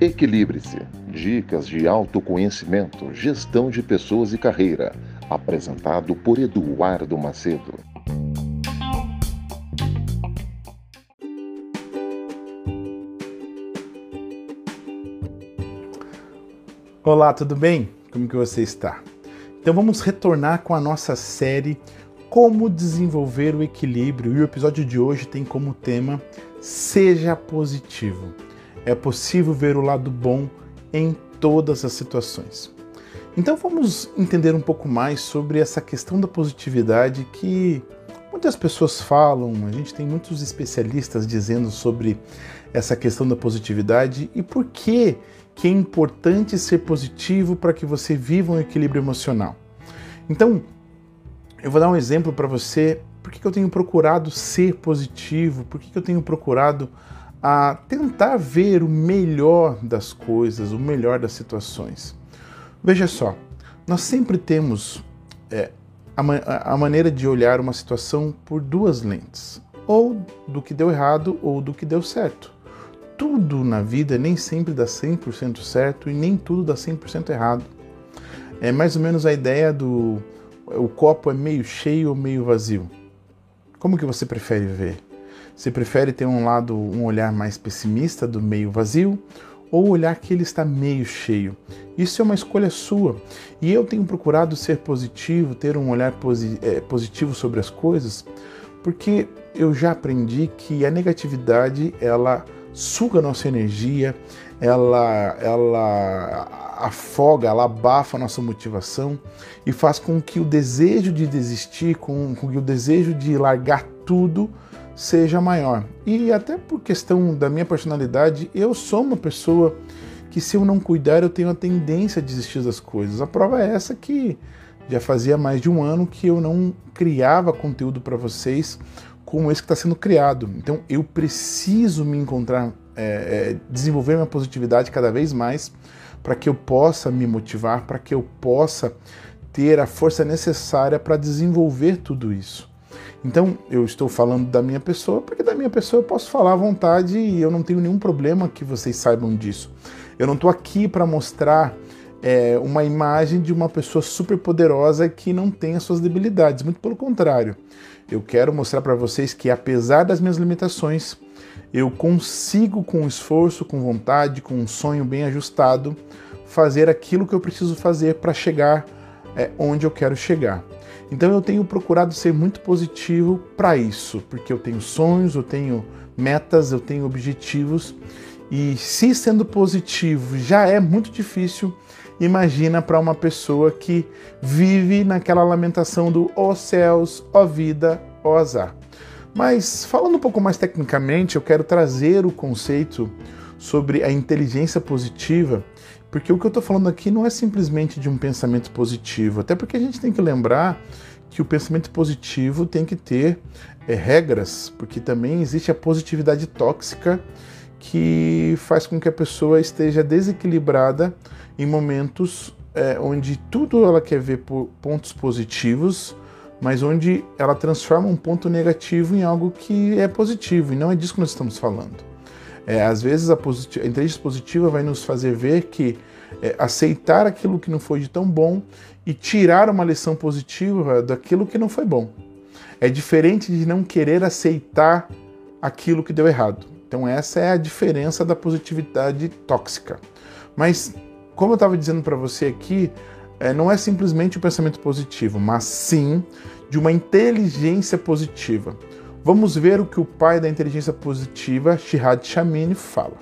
Equilibre-se. Dicas de autoconhecimento, gestão de pessoas e carreira. Apresentado por Eduardo Macedo. Olá, tudo bem? Como que você está? Então vamos retornar com a nossa série Como desenvolver o equilíbrio e o episódio de hoje tem como tema Seja positivo. É possível ver o lado bom em todas as situações. Então vamos entender um pouco mais sobre essa questão da positividade que muitas pessoas falam, a gente tem muitos especialistas dizendo sobre essa questão da positividade e por que que é importante ser positivo para que você viva um equilíbrio emocional. Então, eu vou dar um exemplo para você, por que, que eu tenho procurado ser positivo, por que, que eu tenho procurado a tentar ver o melhor das coisas, o melhor das situações. Veja só, nós sempre temos é, a, a maneira de olhar uma situação por duas lentes, ou do que deu errado ou do que deu certo. Tudo na vida nem sempre dá 100% certo e nem tudo dá 100% errado. É mais ou menos a ideia do o copo é meio cheio ou meio vazio. Como que você prefere ver? Você prefere ter um lado, um olhar mais pessimista do meio vazio ou olhar que ele está meio cheio? Isso é uma escolha sua. E eu tenho procurado ser positivo, ter um olhar posi é, positivo sobre as coisas, porque eu já aprendi que a negatividade ela suga nossa energia, ela, ela afoga, ela abafa a nossa motivação e faz com que o desejo de desistir, com, com que o desejo de largar tudo seja maior. E até por questão da minha personalidade, eu sou uma pessoa que se eu não cuidar, eu tenho a tendência a desistir das coisas. A prova é essa que já fazia mais de um ano que eu não criava conteúdo para vocês como esse que está sendo criado. Então eu preciso me encontrar, é, é, desenvolver minha positividade cada vez mais para que eu possa me motivar, para que eu possa ter a força necessária para desenvolver tudo isso. Então, eu estou falando da minha pessoa, porque da minha pessoa eu posso falar à vontade e eu não tenho nenhum problema que vocês saibam disso. Eu não estou aqui para mostrar é, uma imagem de uma pessoa super poderosa que não tem as suas debilidades, muito pelo contrário. Eu quero mostrar para vocês que, apesar das minhas limitações, eu consigo, com esforço, com vontade, com um sonho bem ajustado, fazer aquilo que eu preciso fazer para chegar é, onde eu quero chegar. Então eu tenho procurado ser muito positivo para isso, porque eu tenho sonhos, eu tenho metas, eu tenho objetivos e se sendo positivo já é muito difícil, imagina para uma pessoa que vive naquela lamentação do ó oh céus, ó oh vida, ó oh azar. Mas falando um pouco mais tecnicamente, eu quero trazer o conceito sobre a inteligência positiva porque o que eu estou falando aqui não é simplesmente de um pensamento positivo, até porque a gente tem que lembrar que o pensamento positivo tem que ter é, regras, porque também existe a positividade tóxica que faz com que a pessoa esteja desequilibrada em momentos é, onde tudo ela quer ver por pontos positivos, mas onde ela transforma um ponto negativo em algo que é positivo, e não é disso que nós estamos falando. É, às vezes a, a, inteligência positiva vai nos fazer ver que é, aceitar aquilo que não foi de tão bom e tirar uma lição positiva daquilo que não foi bom. É diferente de não querer aceitar aquilo que deu errado. Então essa é a diferença da positividade tóxica. Mas como eu estava dizendo para você aqui, é, não é simplesmente um pensamento positivo, mas sim de uma inteligência positiva. Vamos ver o que o pai da inteligência positiva, Shihad Shamini, fala.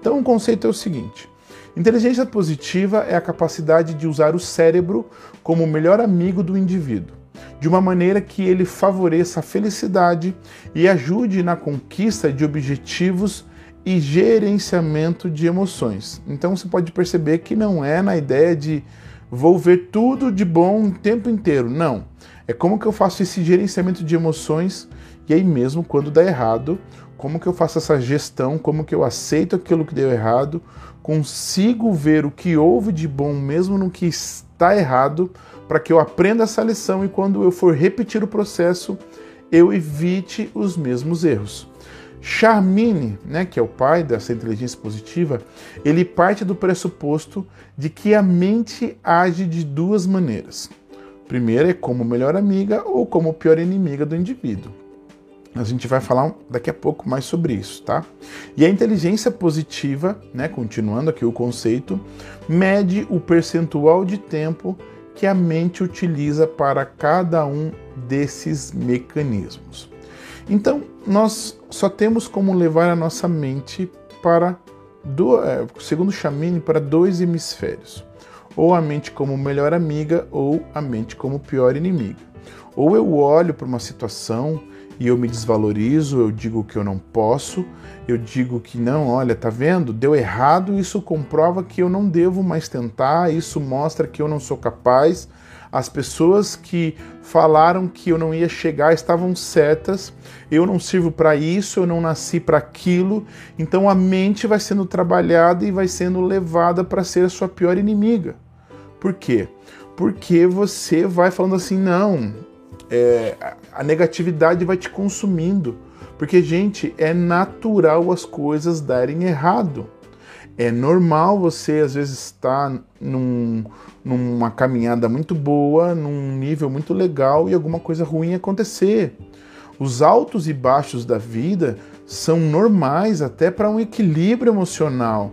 Então, o conceito é o seguinte: inteligência positiva é a capacidade de usar o cérebro como o melhor amigo do indivíduo, de uma maneira que ele favoreça a felicidade e ajude na conquista de objetivos e gerenciamento de emoções. Então, você pode perceber que não é na ideia de vou ver tudo de bom o tempo inteiro. Não. É como que eu faço esse gerenciamento de emoções e aí mesmo quando dá errado, como que eu faço essa gestão, como que eu aceito aquilo que deu errado, consigo ver o que houve de bom mesmo no que está errado, para que eu aprenda essa lição e quando eu for repetir o processo, eu evite os mesmos erros. Charmini, né, que é o pai dessa inteligência positiva, ele parte do pressuposto de que a mente age de duas maneiras. Primeira é como melhor amiga ou como pior inimiga do indivíduo. A gente vai falar daqui a pouco mais sobre isso, tá? E a inteligência positiva, né, continuando aqui o conceito, mede o percentual de tempo que a mente utiliza para cada um desses mecanismos. Então, nós só temos como levar a nossa mente para, do, é, segundo Chamini, para dois hemisférios: ou a mente como melhor amiga ou a mente como pior inimiga. Ou eu olho para uma situação e eu me desvalorizo, eu digo que eu não posso, eu digo que não, olha, tá vendo? Deu errado, isso comprova que eu não devo mais tentar, isso mostra que eu não sou capaz. As pessoas que falaram que eu não ia chegar estavam certas. Eu não sirvo para isso, eu não nasci para aquilo. Então a mente vai sendo trabalhada e vai sendo levada para ser a sua pior inimiga. Por quê? Porque você vai falando assim: não, é, a negatividade vai te consumindo. Porque, gente, é natural as coisas darem errado. É normal você, às vezes, estar num, numa caminhada muito boa, num nível muito legal e alguma coisa ruim acontecer. Os altos e baixos da vida são normais até para um equilíbrio emocional.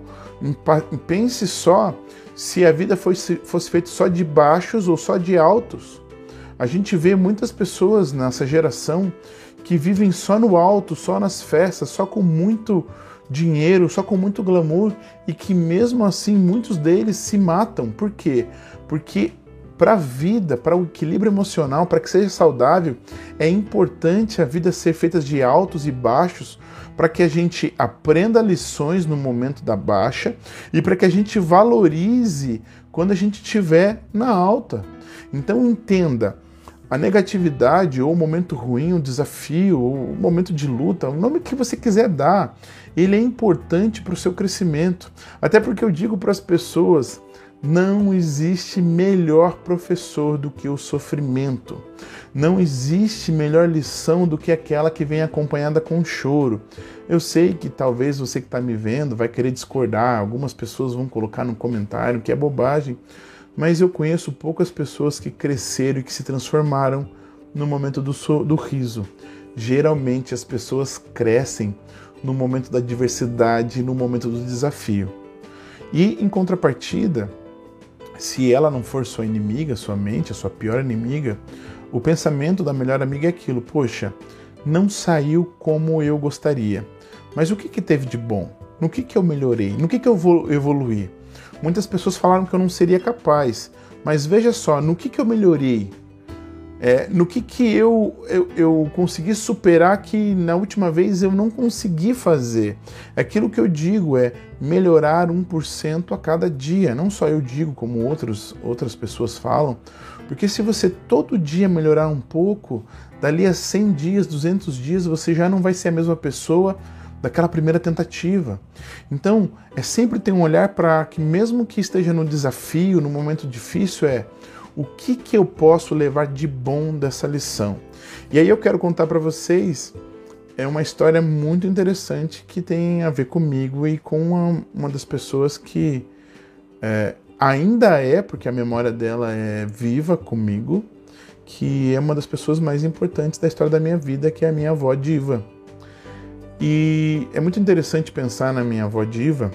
Pense só se a vida fosse, fosse feita só de baixos ou só de altos. A gente vê muitas pessoas nessa geração que vivem só no alto, só nas festas, só com muito dinheiro, só com muito glamour e que mesmo assim muitos deles se matam. Por quê? Porque para a vida, para o equilíbrio emocional, para que seja saudável, é importante a vida ser feita de altos e baixos, para que a gente aprenda lições no momento da baixa e para que a gente valorize quando a gente estiver na alta. Então entenda, a negatividade, ou o momento ruim, o desafio, ou o momento de luta, o nome que você quiser dar, ele é importante para o seu crescimento. Até porque eu digo para as pessoas: não existe melhor professor do que o sofrimento. Não existe melhor lição do que aquela que vem acompanhada com choro. Eu sei que talvez você que está me vendo vai querer discordar, algumas pessoas vão colocar no comentário que é bobagem mas eu conheço poucas pessoas que cresceram e que se transformaram no momento do, so, do riso. Geralmente as pessoas crescem no momento da adversidade, no momento do desafio. E em contrapartida, se ela não for sua inimiga, sua mente, a sua pior inimiga, o pensamento da melhor amiga é aquilo: poxa, não saiu como eu gostaria. Mas o que, que teve de bom? No que, que eu melhorei? No que, que eu vou evoluir? Muitas pessoas falaram que eu não seria capaz, mas veja só, no que, que eu melhorei? É, no que, que eu, eu, eu consegui superar que na última vez eu não consegui fazer. Aquilo que eu digo é melhorar 1% a cada dia. Não só eu digo, como outros, outras pessoas falam. Porque se você todo dia melhorar um pouco, dali a 100 dias, 200 dias, você já não vai ser a mesma pessoa daquela primeira tentativa. Então, é sempre ter um olhar para que, mesmo que esteja no desafio, no momento difícil, é o que, que eu posso levar de bom dessa lição. E aí eu quero contar para vocês é uma história muito interessante que tem a ver comigo e com uma, uma das pessoas que é, ainda é, porque a memória dela é viva comigo, que é uma das pessoas mais importantes da história da minha vida, que é a minha avó Diva. E é muito interessante pensar na minha avó diva,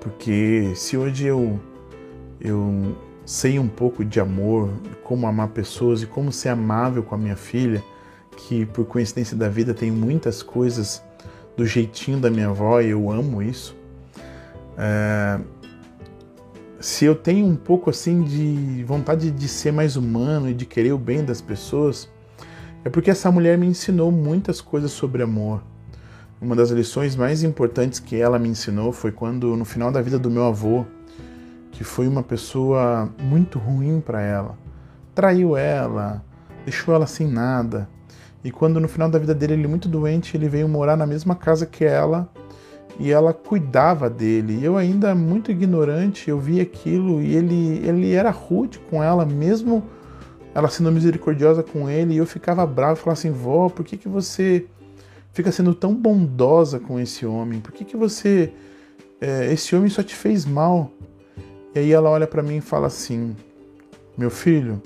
porque se hoje eu, eu sei um pouco de amor, como amar pessoas e como ser amável com a minha filha, que por coincidência da vida tem muitas coisas do jeitinho da minha avó e eu amo isso. É, se eu tenho um pouco assim de vontade de ser mais humano e de querer o bem das pessoas, é porque essa mulher me ensinou muitas coisas sobre amor uma das lições mais importantes que ela me ensinou foi quando, no final da vida do meu avô, que foi uma pessoa muito ruim para ela, traiu ela, deixou ela sem nada. E quando no final da vida dele, ele muito doente, ele veio morar na mesma casa que ela e ela cuidava dele. Eu ainda muito ignorante, eu vi aquilo e ele ele era rude com ela, mesmo ela sendo misericordiosa com ele, e eu ficava bravo, falava assim: "Vó, por que que você fica sendo tão bondosa com esse homem? Por que, que você. É, esse homem só te fez mal? E aí ela olha para mim e fala assim: Meu filho,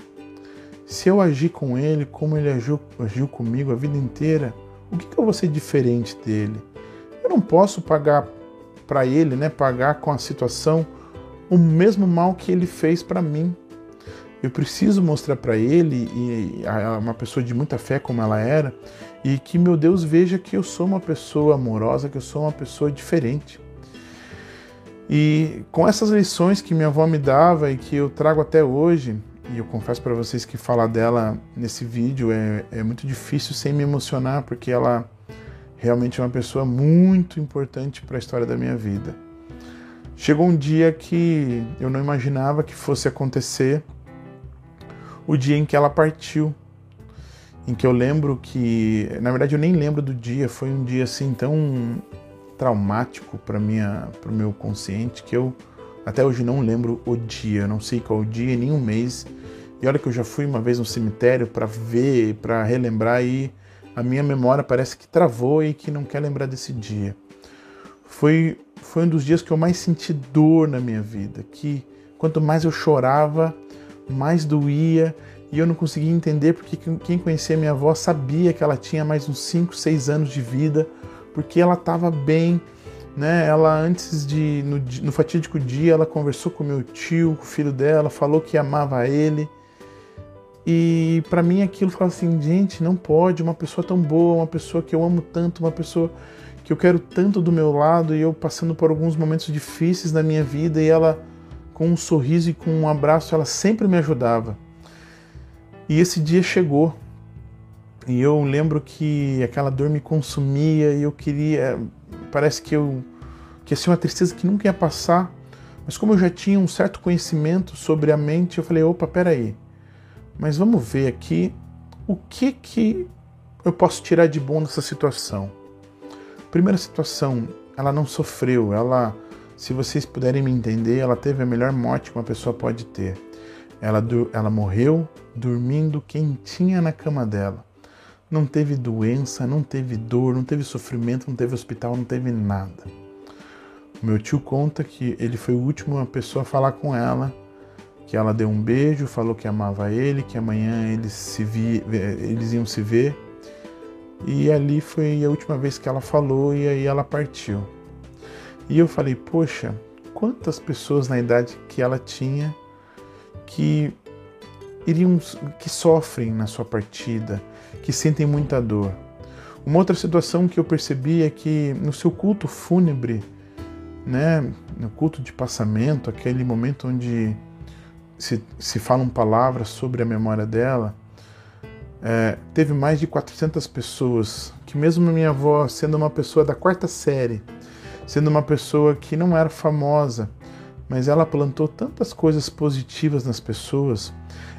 se eu agir com ele como ele agiu, agiu comigo a vida inteira, o que, que eu vou ser diferente dele? Eu não posso pagar para ele, né? Pagar com a situação o mesmo mal que ele fez para mim. Eu preciso mostrar para ele, e uma pessoa de muita fé como ela era, e que meu Deus veja que eu sou uma pessoa amorosa, que eu sou uma pessoa diferente. E com essas lições que minha avó me dava e que eu trago até hoje, e eu confesso para vocês que falar dela nesse vídeo é, é muito difícil sem me emocionar, porque ela realmente é uma pessoa muito importante para a história da minha vida. Chegou um dia que eu não imaginava que fosse acontecer o dia em que ela partiu. Em que eu lembro que, na verdade eu nem lembro do dia, foi um dia assim tão traumático para minha para o meu consciente que eu até hoje não lembro o dia, não sei qual dia, nem o mês. E olha que eu já fui uma vez no cemitério para ver, para relembrar e a minha memória parece que travou e que não quer lembrar desse dia. Foi foi um dos dias que eu mais senti dor na minha vida, que quanto mais eu chorava, mais doía e eu não conseguia entender porque quem conhecia minha avó sabia que ela tinha mais uns 5, 6 anos de vida, porque ela estava bem, né? Ela antes de no, no fatídico dia ela conversou com meu tio, com o filho dela, falou que amava ele. E para mim aquilo falava assim, gente, não pode, uma pessoa tão boa, uma pessoa que eu amo tanto, uma pessoa que eu quero tanto do meu lado e eu passando por alguns momentos difíceis na minha vida e ela com um sorriso e com um abraço, ela sempre me ajudava. E esse dia chegou. E eu lembro que aquela dor me consumia e eu queria, parece que eu que ia ser uma tristeza que nunca ia passar. Mas como eu já tinha um certo conhecimento sobre a mente, eu falei, opa, peraí. Mas vamos ver aqui o que que eu posso tirar de bom dessa situação. Primeira situação, ela não sofreu, ela se vocês puderem me entender, ela teve a melhor morte que uma pessoa pode ter. Ela, ela morreu dormindo quentinha na cama dela. Não teve doença, não teve dor, não teve sofrimento, não teve hospital, não teve nada. Meu tio conta que ele foi o último pessoa a falar com ela, que ela deu um beijo, falou que amava ele, que amanhã eles, se vi, eles iam se ver. E ali foi a última vez que ela falou e aí ela partiu. E eu falei, poxa, quantas pessoas na idade que ela tinha que iriam que sofrem na sua partida, que sentem muita dor. Uma outra situação que eu percebi é que no seu culto fúnebre, né, no culto de passamento, aquele momento onde se, se falam palavras sobre a memória dela, é, teve mais de 400 pessoas, que mesmo minha avó sendo uma pessoa da quarta série, sendo uma pessoa que não era famosa, mas ela plantou tantas coisas positivas nas pessoas,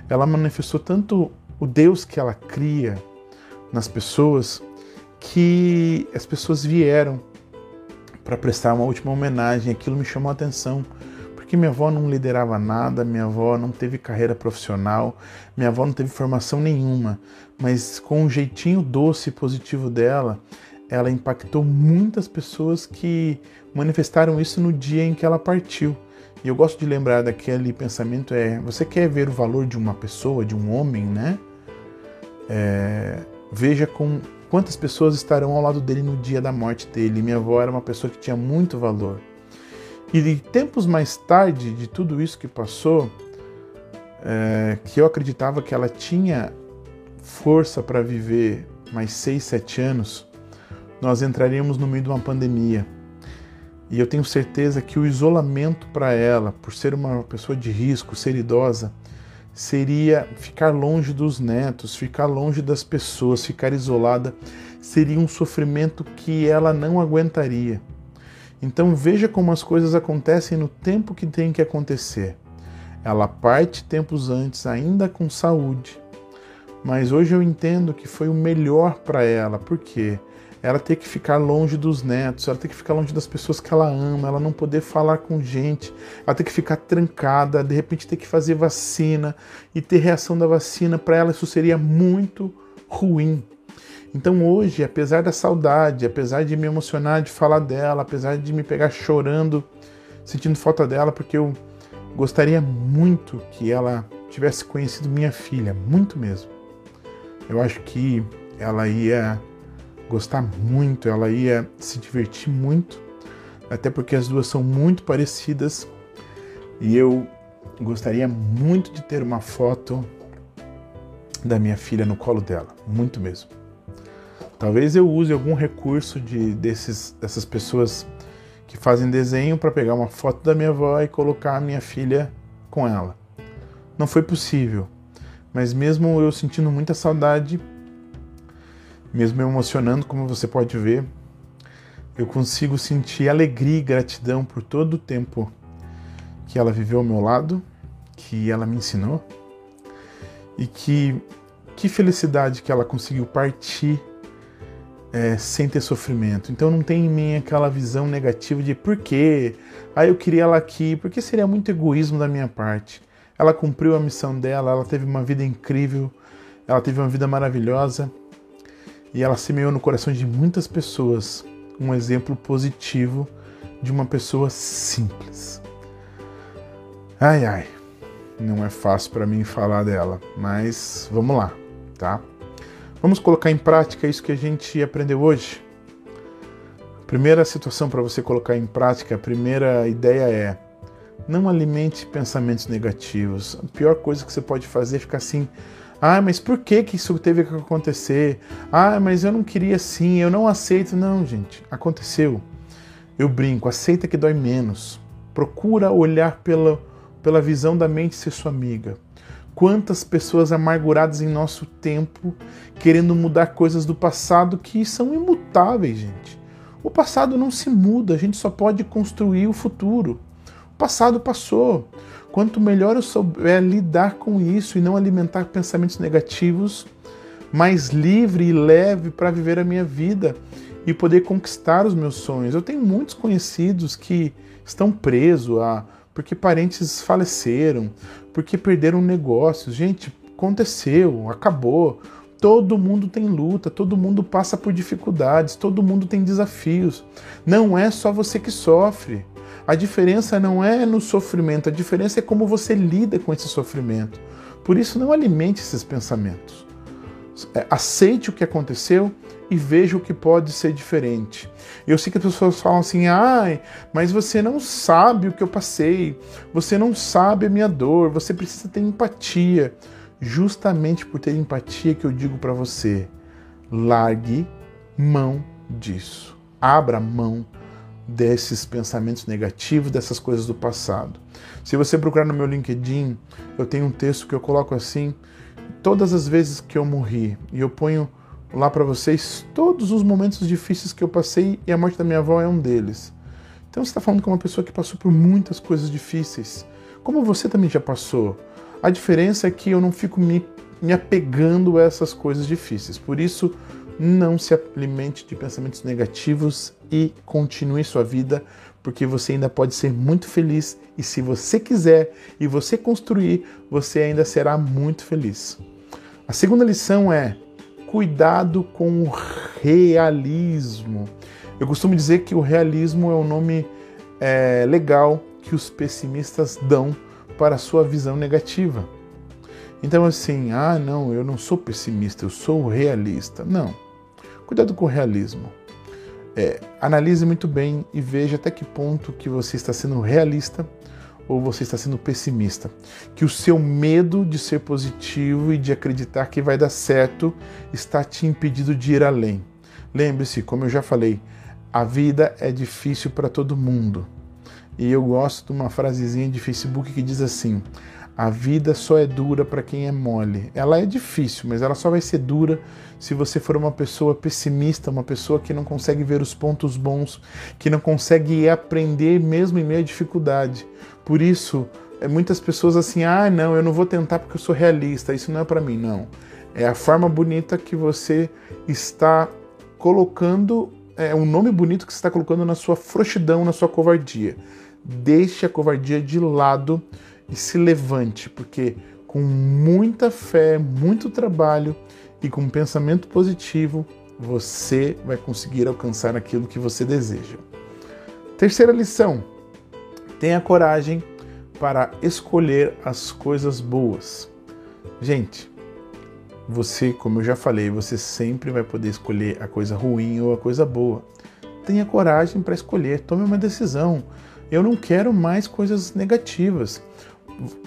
ela manifestou tanto o Deus que ela cria nas pessoas, que as pessoas vieram para prestar uma última homenagem. Aquilo me chamou a atenção, porque minha avó não liderava nada, minha avó não teve carreira profissional, minha avó não teve formação nenhuma, mas com o jeitinho doce e positivo dela, ela impactou muitas pessoas que manifestaram isso no dia em que ela partiu. E eu gosto de lembrar daquele pensamento é, você quer ver o valor de uma pessoa, de um homem, né? É, veja com quantas pessoas estarão ao lado dele no dia da morte dele. Minha avó era uma pessoa que tinha muito valor. E de tempos mais tarde de tudo isso que passou, é, que eu acreditava que ela tinha força para viver mais seis, sete anos, nós entraríamos no meio de uma pandemia. E eu tenho certeza que o isolamento para ela, por ser uma pessoa de risco, ser idosa, seria ficar longe dos netos, ficar longe das pessoas, ficar isolada, seria um sofrimento que ela não aguentaria. Então veja como as coisas acontecem no tempo que tem que acontecer. Ela parte tempos antes, ainda com saúde, mas hoje eu entendo que foi o melhor para ela, porque ela ter que ficar longe dos netos, ela ter que ficar longe das pessoas que ela ama, ela não poder falar com gente, ela ter que ficar trancada, de repente ter que fazer vacina e ter reação da vacina, para ela isso seria muito ruim. Então hoje, apesar da saudade, apesar de me emocionar de falar dela, apesar de me pegar chorando, sentindo falta dela, porque eu gostaria muito que ela tivesse conhecido minha filha, muito mesmo. Eu acho que ela ia gostar muito, ela ia se divertir muito, até porque as duas são muito parecidas e eu gostaria muito de ter uma foto da minha filha no colo dela, muito mesmo. Talvez eu use algum recurso de desses, dessas pessoas que fazem desenho para pegar uma foto da minha avó e colocar a minha filha com ela. Não foi possível, mas mesmo eu sentindo muita saudade, mesmo emocionando, como você pode ver, eu consigo sentir alegria e gratidão por todo o tempo que ela viveu ao meu lado, que ela me ensinou e que que felicidade que ela conseguiu partir é, sem ter sofrimento. Então não tem em mim aquela visão negativa de por quê? Ah, eu queria ela aqui, porque seria muito egoísmo da minha parte. Ela cumpriu a missão dela, ela teve uma vida incrível, ela teve uma vida maravilhosa e ela semeou no coração de muitas pessoas um exemplo positivo de uma pessoa simples. Ai ai, não é fácil para mim falar dela, mas vamos lá, tá? Vamos colocar em prática isso que a gente aprendeu hoje. primeira situação para você colocar em prática, a primeira ideia é: não alimente pensamentos negativos. A pior coisa que você pode fazer é ficar assim: ah, mas por que, que isso teve que acontecer? Ah, mas eu não queria assim, eu não aceito. Não, gente, aconteceu. Eu brinco, aceita que dói menos. Procura olhar pela, pela visão da mente ser sua amiga. Quantas pessoas amarguradas em nosso tempo, querendo mudar coisas do passado que são imutáveis, gente. O passado não se muda, a gente só pode construir o futuro. O passado passou. Quanto melhor eu souber lidar com isso e não alimentar pensamentos negativos, mais livre e leve para viver a minha vida e poder conquistar os meus sonhos. Eu tenho muitos conhecidos que estão presos a porque parentes faleceram, porque perderam negócios. Gente, aconteceu, acabou. Todo mundo tem luta, todo mundo passa por dificuldades, todo mundo tem desafios. Não é só você que sofre. A diferença não é no sofrimento, a diferença é como você lida com esse sofrimento. Por isso, não alimente esses pensamentos. É, aceite o que aconteceu e veja o que pode ser diferente. Eu sei que as pessoas falam assim: ai, mas você não sabe o que eu passei, você não sabe a minha dor, você precisa ter empatia. Justamente por ter empatia que eu digo para você: largue mão disso. Abra mão desses pensamentos negativos, dessas coisas do passado. Se você procurar no meu LinkedIn, eu tenho um texto que eu coloco assim: todas as vezes que eu morri, e eu ponho lá para vocês todos os momentos difíceis que eu passei, e a morte da minha avó é um deles. Então você está falando com uma pessoa que passou por muitas coisas difíceis, como você também já passou. A diferença é que eu não fico me, me apegando a essas coisas difíceis. Por isso, não se alimente de pensamentos negativos e continue sua vida, porque você ainda pode ser muito feliz e se você quiser e você construir, você ainda será muito feliz. A segunda lição é cuidado com o realismo. Eu costumo dizer que o realismo é o um nome é, legal que os pessimistas dão para a sua visão negativa. Então, assim, ah, não, eu não sou pessimista, eu sou realista. Não. Cuidado com o realismo. É, analise muito bem e veja até que ponto que você está sendo realista ou você está sendo pessimista. Que o seu medo de ser positivo e de acreditar que vai dar certo está te impedindo de ir além. Lembre-se, como eu já falei, a vida é difícil para todo mundo. E eu gosto de uma frasezinha de Facebook que diz assim: a vida só é dura para quem é mole. Ela é difícil, mas ela só vai ser dura se você for uma pessoa pessimista, uma pessoa que não consegue ver os pontos bons, que não consegue aprender mesmo em meio à dificuldade. Por isso, é, muitas pessoas assim, ah, não, eu não vou tentar porque eu sou realista, isso não é para mim, não. É a forma bonita que você está colocando, é um nome bonito que você está colocando na sua frouxidão, na sua covardia. Deixe a covardia de lado e se levante, porque com muita fé, muito trabalho e com pensamento positivo você vai conseguir alcançar aquilo que você deseja. Terceira lição: tenha coragem para escolher as coisas boas. Gente, você, como eu já falei, você sempre vai poder escolher a coisa ruim ou a coisa boa. Tenha coragem para escolher, tome uma decisão. Eu não quero mais coisas negativas.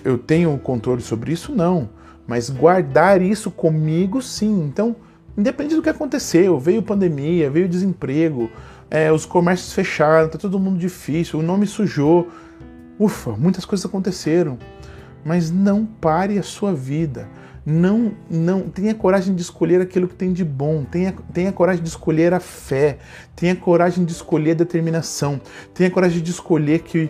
Eu tenho controle sobre isso? Não. Mas guardar isso comigo, sim. Então, independente do que aconteceu, veio pandemia, veio desemprego, é, os comércios fecharam, tá todo mundo difícil, o nome sujou. Ufa, muitas coisas aconteceram. Mas não pare a sua vida não, não tenha coragem de escolher aquilo que tem de bom, tenha, tenha coragem de escolher a fé, tenha coragem de escolher a determinação, tenha coragem de escolher que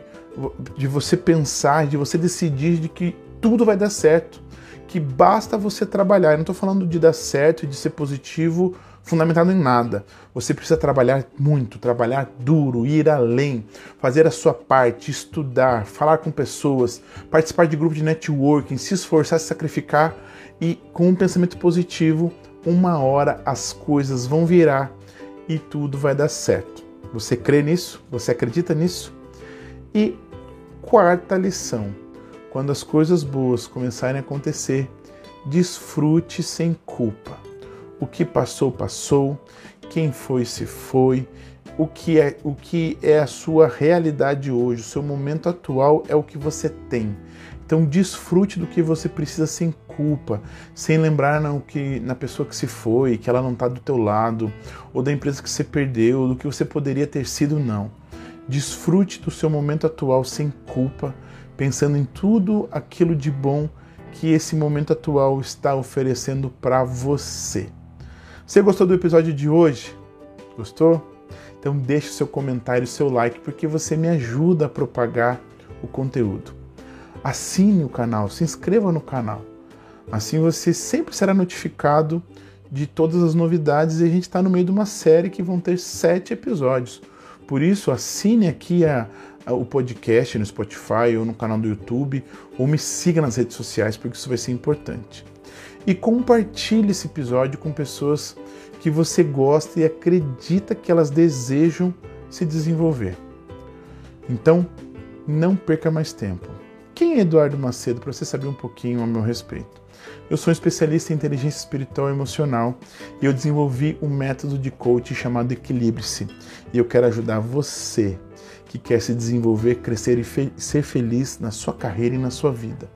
de você pensar, de você decidir de que tudo vai dar certo, que basta você trabalhar. Eu não estou falando de dar certo e de ser positivo fundamentado em nada. Você precisa trabalhar muito, trabalhar duro, ir além, fazer a sua parte, estudar, falar com pessoas, participar de grupos de networking, se esforçar, se sacrificar e com um pensamento positivo, uma hora as coisas vão virar e tudo vai dar certo. Você crê nisso? Você acredita nisso? E quarta lição: quando as coisas boas começarem a acontecer, desfrute sem culpa. O que passou, passou. Quem foi, se foi. O que é, o que é a sua realidade hoje, o seu momento atual é o que você tem. Então desfrute do que você precisa sem culpa, sem lembrar não, que, na pessoa que se foi, que ela não está do teu lado, ou da empresa que você perdeu, do que você poderia ter sido, não. Desfrute do seu momento atual sem culpa, pensando em tudo aquilo de bom que esse momento atual está oferecendo para você. Você gostou do episódio de hoje? Gostou? Então deixe seu comentário, seu like, porque você me ajuda a propagar o conteúdo assine o canal, se inscreva no canal. Assim você sempre será notificado de todas as novidades e a gente está no meio de uma série que vão ter sete episódios. Por isso, assine aqui a, a, o podcast no Spotify ou no canal do YouTube ou me siga nas redes sociais porque isso vai ser importante. E compartilhe esse episódio com pessoas que você gosta e acredita que elas desejam se desenvolver. Então, não perca mais tempo. Quem é Eduardo Macedo para você saber um pouquinho a meu respeito? Eu sou um especialista em inteligência espiritual e emocional e eu desenvolvi um método de coaching chamado Equilibre-se. E eu quero ajudar você que quer se desenvolver, crescer e fe ser feliz na sua carreira e na sua vida.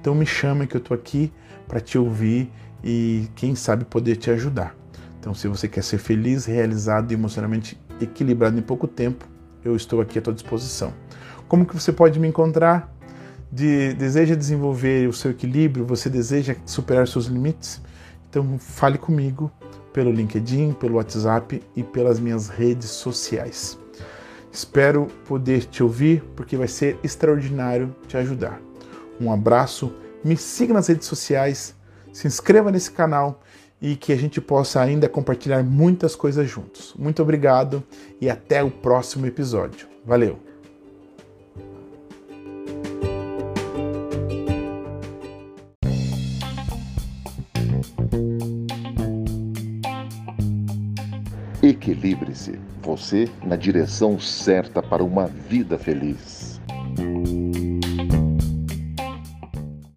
Então me chama que eu estou aqui para te ouvir e quem sabe poder te ajudar. Então se você quer ser feliz, realizado e emocionalmente equilibrado em pouco tempo, eu estou aqui à tua disposição. Como que você pode me encontrar? De, deseja desenvolver o seu equilíbrio, você deseja superar seus limites, então fale comigo pelo LinkedIn, pelo WhatsApp e pelas minhas redes sociais. Espero poder te ouvir porque vai ser extraordinário te ajudar. Um abraço, me siga nas redes sociais, se inscreva nesse canal e que a gente possa ainda compartilhar muitas coisas juntos. Muito obrigado e até o próximo episódio. Valeu! Equilibre-se, você na direção certa para uma vida feliz.